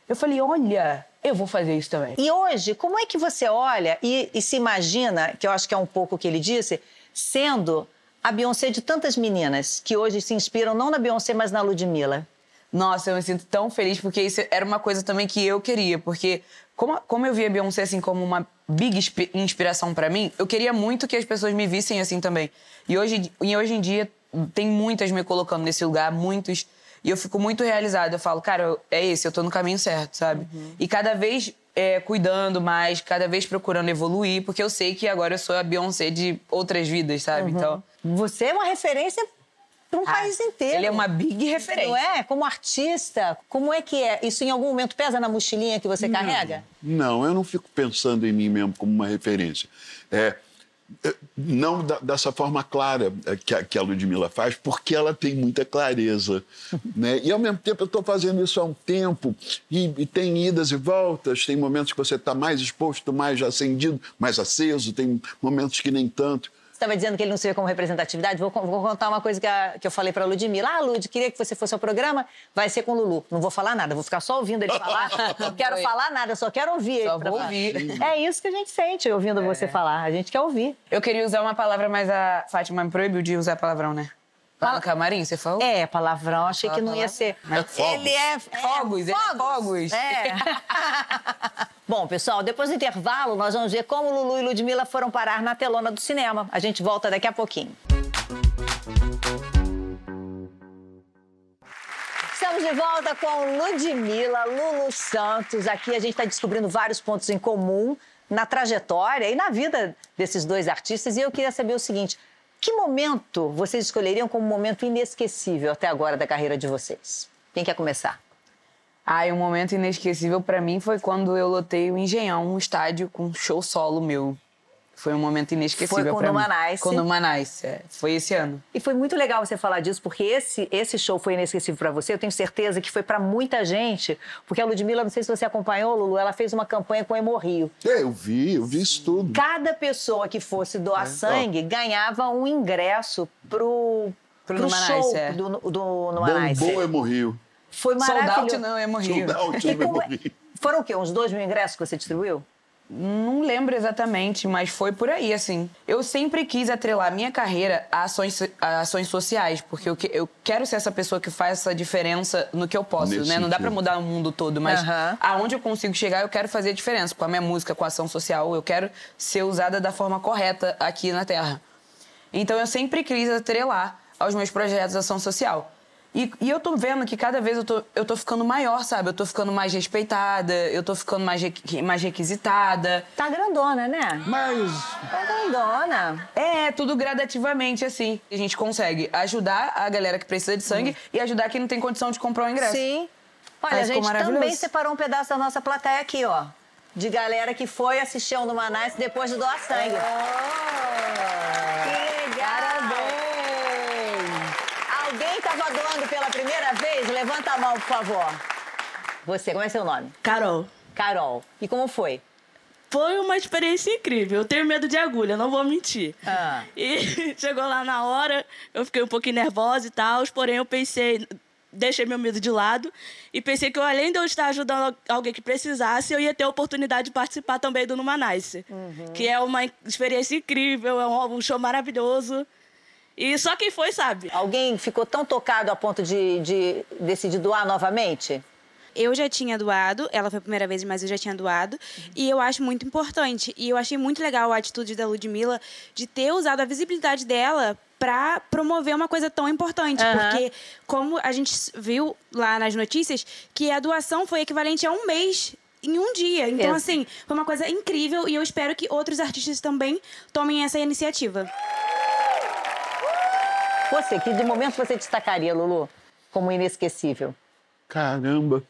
Eu falei, olha, eu vou fazer isso também. E hoje, como é que você olha e, e se imagina, que eu acho que é um pouco o que ele disse, sendo a Beyoncé de tantas meninas que hoje se inspiram não na Beyoncé, mas na Ludmilla? Nossa, eu me sinto tão feliz porque isso era uma coisa também que eu queria, porque como, como eu via a Beyoncé assim como uma big inspi- inspiração pra mim, eu queria muito que as pessoas me vissem assim também. E hoje, e hoje em dia tem muitas me colocando nesse lugar, muitos, e eu fico muito realizada. Eu falo, cara, é esse, eu tô no caminho certo, sabe? E cada vez é, cuidando mais, cada vez procurando evoluir, porque eu sei que agora eu sou a Beyoncé de outras vidas, sabe? Então, Você é uma referência para um país inteiro. ele é uma big referência. Não é? Como artista, como é que é? Isso em algum momento pesa na mochilinha que você carrega? Não, eu não fico pensando em mim mesmo como uma referência. É, é, não da- dessa forma clara é, que a, que a Ludmilla faz, porque ela tem muita clareza. né? E, ao mesmo tempo, eu estou fazendo isso há um tempo, e, e tem idas e voltas, tem momentos que você está mais exposto, mais acendido, mais aceso, tem momentos que nem tanto. Você estava dizendo que ele não se vê como representatividade? Vou, vou contar uma coisa que, a- que eu falei para a Ludmilla. Ah, Lud, queria que você fosse ao programa, vai ser com o Lulu. Não vou falar nada, vou ficar só ouvindo ele falar. Não quero Foi. falar nada, só quero ouvir Só ele. vou ouvir. É isso que a gente sente ouvindo você falar. A gente quer ouvir. Eu queria usar uma palavra, mas a Fátima me proibiu de usar palavrão, né? Lá no camarim, você falou? É, palavrão, achei que não ia ser. É fogos. Ele é. Fogos, é fogos. É. Bom, pessoal, depois do intervalo, nós vamos ver como Lulu e Ludmilla foram parar na telona do cinema. A gente volta daqui a pouquinho. Estamos de volta com Ludmilla, Lulu Santos. Aqui a gente está descobrindo vários pontos em comum na trajetória e na vida desses dois artistas. E eu queria saber o seguinte: que momento vocês escolheriam como momento inesquecível até agora da carreira de vocês? Quem quer começar? Ah, e um momento inesquecível pra mim foi quando eu lotei o Engenhão, um estádio com um show solo meu. Foi um momento inesquecível Foi o mim. Numanice. Com o Numanice, é. Foi esse ano. E foi muito legal você falar disso, porque esse, esse show foi inesquecível para você. Eu tenho certeza que foi para muita gente, porque a Ludmilla, não sei se você acompanhou, Lulu, ela fez uma campanha com o Hemorrio. É, eu vi, eu vi isso tudo. Cada pessoa que fosse doar sangue ganhava um ingresso pro, Pro pro Numanice, show é. do, do Numanice. Bombou Hemorrio. Foi Sold out maravilhoso. não, Hemorrio. Sold out Hemorrio. Foram o quê? Uns dois mil ingressos que você distribuiu? Não lembro exatamente, mas foi por aí, assim. Eu sempre quis atrelar minha carreira a ações, a ações sociais, porque eu, que- eu quero ser essa pessoa que faz essa diferença no que eu posso, Nesse né? Não dá sentido. pra mudar o mundo todo, mas Aham. aonde eu consigo chegar, eu quero fazer a diferença. Com a minha música, com a ação social, eu quero ser usada da forma correta aqui na Terra. Então eu sempre quis atrelar aos meus projetos de ação social. E, e eu tô vendo que cada vez eu tô, eu tô ficando maior, sabe? Eu tô ficando mais respeitada, eu tô ficando mais, requi- mais requisitada. Tá grandona, né? Mas Tá grandona. É, tudo gradativamente, assim. A gente consegue ajudar a galera que precisa de sangue e ajudar quem não tem condição de comprar o ingresso. Sim. Olha, Aí a gente também separou um pedaço da nossa plateia aqui, ó. De galera que foi assistir ao Numanice depois de doar sangue. Que legal! Alguém estava doando pela primeira vez? Levanta a mão, por favor. Você, como é seu nome? Carol. Carol. E como foi? Foi uma experiência incrível. Eu tenho medo de agulha, não vou mentir. Ah. E chegou lá na hora, eu fiquei um pouquinho nervosa e tal, porém eu pensei, deixei meu medo de lado e pensei que eu, além de eu estar ajudando alguém que precisasse, eu ia ter a oportunidade de participar também do Numanice, que é uma experiência incrível, é um show maravilhoso. E só quem foi sabe. Alguém ficou tão tocado a ponto de, de decidir doar novamente? Eu já tinha doado, ela foi a primeira vez, mas eu já tinha doado. E eu acho muito importante. E eu achei muito legal a atitude da Ludmilla de ter usado a visibilidade dela para promover uma coisa tão importante. Aham. Porque, como a gente viu lá nas notícias, que a doação foi equivalente a um mês em um dia. Então, Ex- assim, foi uma coisa incrível e eu espero que outros artistas também tomem essa iniciativa. Você, que de momento você destacaria, Lulu, como inesquecível? caramba.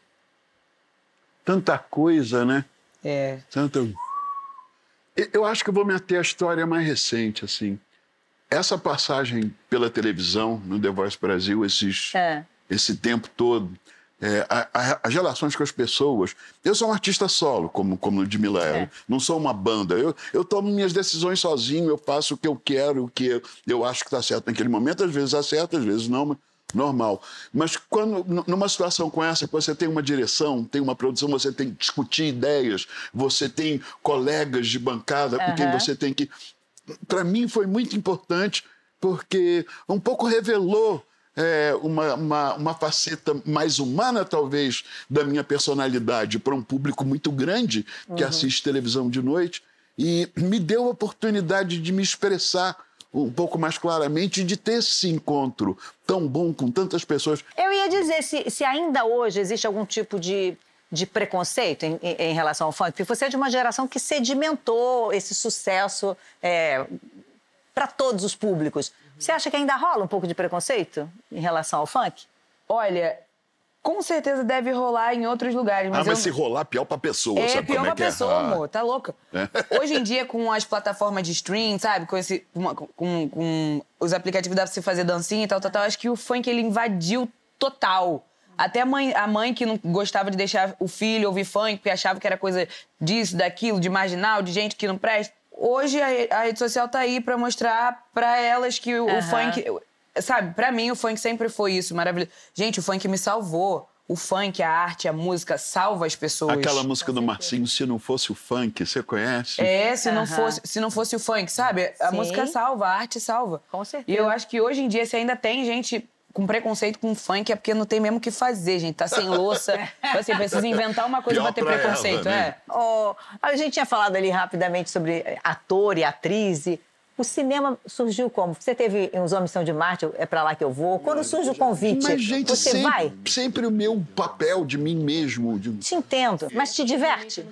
Tanta coisa, né? É. Tanta... Eu- acho que eu vou me ater à história mais recente, assim. Essa passagem pela televisão, no The Voice Brasil, esses, É. esse tempo todo, é, a- a- as relações com as pessoas. Eu sou um artista solo, como, como Ludmilla era. É. Não sou uma banda. Eu, eu tomo minhas decisões sozinho, eu faço o que eu quero, o que eu, eu acho que está certo naquele momento. Às vezes acerta, às vezes não, mas normal. Mas quando, numa situação com essa, você tem uma direção, tem uma produção, você tem que discutir ideias, você tem colegas de bancada com quem você tem que para mim foi muito importante porque um pouco revelou é, uma, uma, uma faceta mais humana, talvez, da minha personalidade para um público muito grande que Uhum. assiste televisão de noite e me deu a oportunidade de me expressar um pouco mais claramente de ter esse encontro tão bom com tantas pessoas. Eu ia dizer se, se ainda hoje existe algum tipo de, de preconceito em, em- relação ao funk, porque você é de uma geração que sedimentou esse sucesso para todos os públicos. Você acha que ainda rola um pouco de preconceito em relação ao funk? Olha, com certeza deve rolar em outros lugares, mas ah, mas eu... se rolar, pior pra pessoa, É, sabe pior como é pra que é? pessoa, Ah. amor, tá louca. É. Hoje em dia, com as plataformas de stream, sabe? Com, esse, uma- com, com os aplicativos dá pra você fazer dancinha e tal, tal, tal. Acho que o funk, ele invadiu total. Até a mãe, a mãe que não gostava de deixar o filho ouvir funk, porque achava que era coisa disso, daquilo, de marginal, de gente que não presta. Hoje, a, re- a rede social tá aí pra mostrar pra elas que o, o Aham. funk... Sabe, pra mim, o funk sempre foi isso, maravilhoso. Gente, o funk me salvou. O funk, a arte, a música salva as pessoas. Aquela música do Marcinho, Se Não Fosse o Funk, você conhece? É, se não, Aham. fosse, se não fosse o funk, sabe? A Sim. música salva, a arte salva. Com certeza. E eu acho que hoje em dia, se ainda tem gente com preconceito com funk, é porque não tem mesmo o que fazer, gente. Tá sem louça. Então, assim, precisa inventar uma coisa Pior pra ter pra ela, preconceito, né? é. Oh, a gente tinha falado ali rapidamente sobre ator e atriz. E o cinema surgiu como? Você teve uns Homens São de Marte, é pra lá que eu vou. Quando surge o convite, Mas, gente, você sempre, vai? sempre o meu papel de mim mesmo. de- Te entendo, mas te diverte?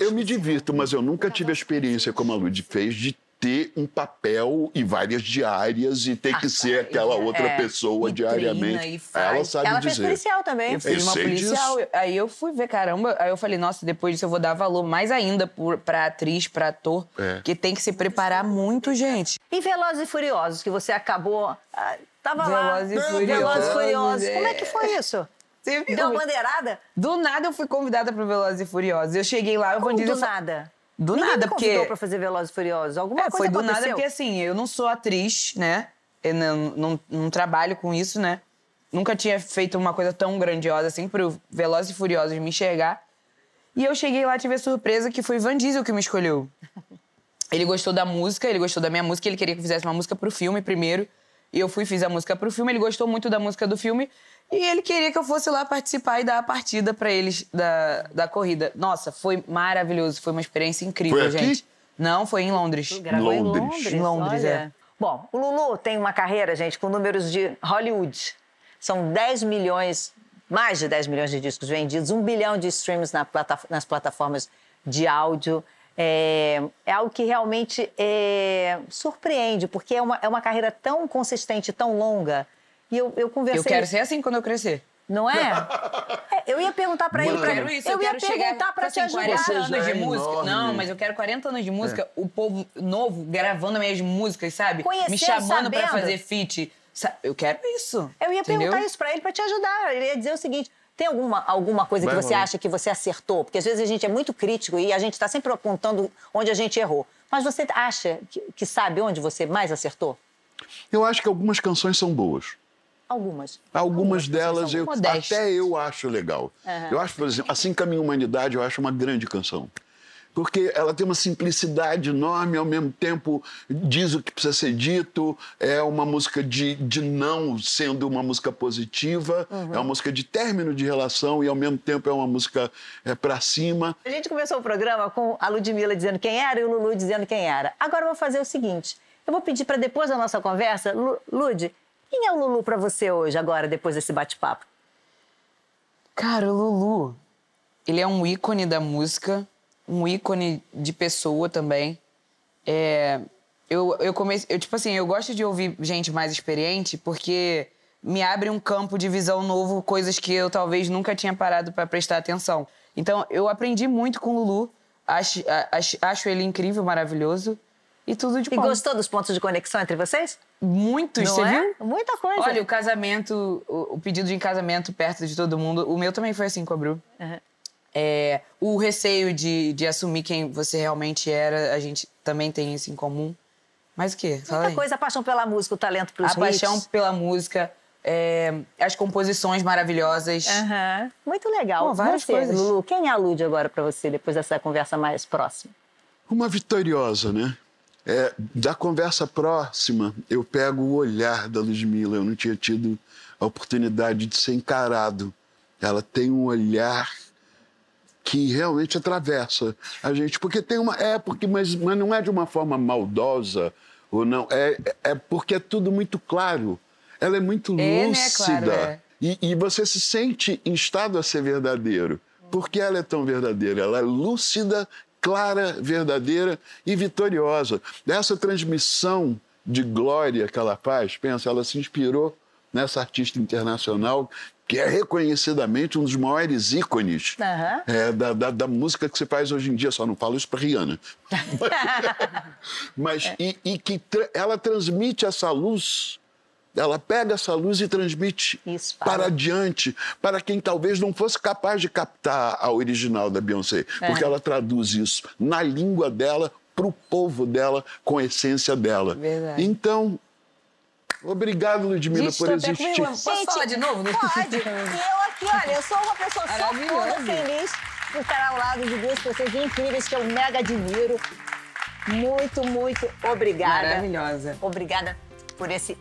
Eu me divirto, mas eu nunca tive a experiência como a Lud fez de ter um papel e várias diárias e ter que ser aquela outra É, pessoa diariamente. e faz. Ela sabe Ela fez dizer. policial também. Eu, fiz uma policial. disso. Aí eu fui ver, caramba. Aí eu falei, nossa, depois disso eu vou dar valor mais ainda por, pra atriz, pra ator. É. Que tem que se preparar muito, gente. E Velozes e Furiosos, que você acabou. ah, Tava lá. Velozes e Furiosos, Velozes e Furiosos. é. Como é que foi isso? Você viu? Deu uma bandeirada? Do nada eu fui convidada pro Velozes e Furiosos. Eu cheguei lá, eu Como vou dizer. do nada? Do Ninguém nada, me convidou porque. pra fazer Velozes e Furiosos. Alguma É, coisa foi do aconteceu? nada, porque assim, eu não sou atriz, né? Eu não, não, não trabalho com isso, né? Nunca tinha feito uma coisa tão grandiosa assim pro Velozes e Furiosos me enxergar. E eu cheguei lá e tive a surpresa que foi Van Diesel que me escolheu. Ele gostou da música, ele gostou da minha música, ele queria que eu fizesse uma música pro filme primeiro. E eu fui fiz a música pro filme, ele gostou muito da música do filme. E ele queria que eu fosse lá participar e dar a partida pra eles da, da corrida. Nossa, foi maravilhoso, foi uma experiência incrível, Foi aqui? gente. Não, foi em Londres. Gravou em Londres. Em Londres, olha. é. Bom, o Lulu tem uma carreira, gente, com números de Hollywood. São 10 milhões, mais de 10 milhões de discos vendidos, um bilhão de streams na plata- nas plataformas de áudio. É, é algo que realmente é, surpreende, porque é uma, é uma carreira tão consistente, tão longa. E eu, eu conversei... Eu quero ser assim quando eu crescer. Não é? É, eu ia perguntar pra ele... Eu pra- quero isso, eu, eu, ia perguntar pra te ajudar. 40 anos de é música. enorme. Não, mas eu quero 40 anos de música, É. o povo novo gravando minhas músicas, sabe? Conhecer, Me chamando pra sabendo. fazer feat. Eu quero isso. Eu ia entendeu? perguntar isso pra ele pra te ajudar. Ele ia dizer o seguinte: tem alguma, alguma coisa Vai que você rolar. acha que você acertou? Porque às vezes a gente é muito crítico e a gente está sempre apontando onde a gente errou. Mas você acha que, que sabe onde você mais acertou? Eu acho que algumas canções são boas. Algumas. Algumas delas eu, modestas. até eu acho legal. Aham. Eu acho, por exemplo, Assim Caminha a Humanidade, eu acho uma grande canção. Porque ela tem uma simplicidade enorme, ao mesmo tempo diz o que precisa ser dito, é uma música de, de não sendo uma música positiva, Uhum. é uma música de término de relação e ao mesmo tempo é uma música é, para cima. A gente começou o programa com a Ludmilla dizendo quem era e o Lulu dizendo quem era. Agora eu vou fazer o seguinte: eu vou pedir para depois da nossa conversa, Lu, Lud, quem é o Lulu para você hoje, agora, depois desse bate-papo? Cara, o Lulu, ele é um ícone da música, um ícone de pessoa também. É, eu, eu comecei, eu, tipo assim, eu gosto de ouvir gente mais experiente porque me abre um campo de visão novo, coisas que eu talvez nunca tinha parado para prestar atenção. Então, eu aprendi muito com o Lulu, acho, acho, acho ele incrível, maravilhoso e tudo de E bom. gostou dos pontos de conexão entre vocês? Muitos, Não você é? viu? Muita coisa. Olha, o casamento, o, o pedido de casamento perto de todo mundo, o meu também foi assim com a Bru. É, o receio de, de assumir quem você realmente era, a gente também tem isso em comum. Mas o quê? Fala Muita aí. coisa, a paixão pela música, o talento pelos A paixão hits. pela música, é, as composições maravilhosas. Aham. Muito legal. Pô, várias você, coisas. Lulu, quem é a Lud agora para você, depois dessa conversa mais próxima? Uma vitoriosa, né? É, da conversa próxima, eu pego o olhar da Ludmilla. Eu não tinha tido a oportunidade de ser encarado. Ela tem um olhar que realmente atravessa a gente. Porque tem uma. É, porque, mas, mas não é de uma forma maldosa ou não. É, é porque é tudo muito claro. Ela é muito É, né? lúcida. Claro, é. E, e você se sente instado a ser verdadeiro. Porque ela é tão verdadeira. Ela é lúcida, clara, verdadeira e vitoriosa. Essa transmissão de glória que ela faz, pensa, ela se inspirou nessa artista internacional que é reconhecidamente um dos maiores ícones Aham. é, da, da, da música que se faz hoje em dia. Só não falo isso para Rihanna. Mas e, e que tra- ela transmite essa luz, ela pega essa luz e transmite para adiante, para quem talvez não fosse capaz de captar a original da Beyoncé, porque É. ela traduz isso na língua dela, para o povo dela, com a essência dela. Verdade. Então, obrigado, Ludmilla, Gente, por existir. vergonha. Posso falar de novo? Pode. E eu aqui, olha, eu sou uma pessoa só toda Maravilhoso. feliz por estar ao lado de duas pessoas incríveis que eu mega admiro. Muito, muito obrigada. Maravilhosa. Obrigada por esse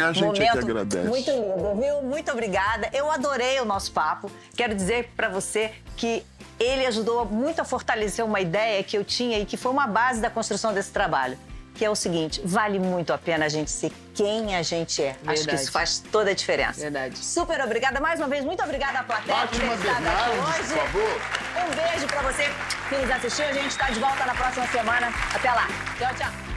É a gente momento que agradece. muito lindo, viu? Muito obrigada. Eu adorei o nosso papo. Quero dizer para você que ele ajudou muito a fortalecer uma ideia que eu tinha e que foi uma base da construção desse trabalho. Que é o seguinte: vale muito a pena a gente ser quem a gente é. Acho que Verdade. isso faz toda a diferença. Verdade. Super obrigada mais uma vez. Muito obrigada à plateia por ter Fátima estado aqui Bernardes, hoje. por favor. Um beijo para você que nos assistiu. A gente está de volta na próxima semana. Até lá. Tchau, tchau.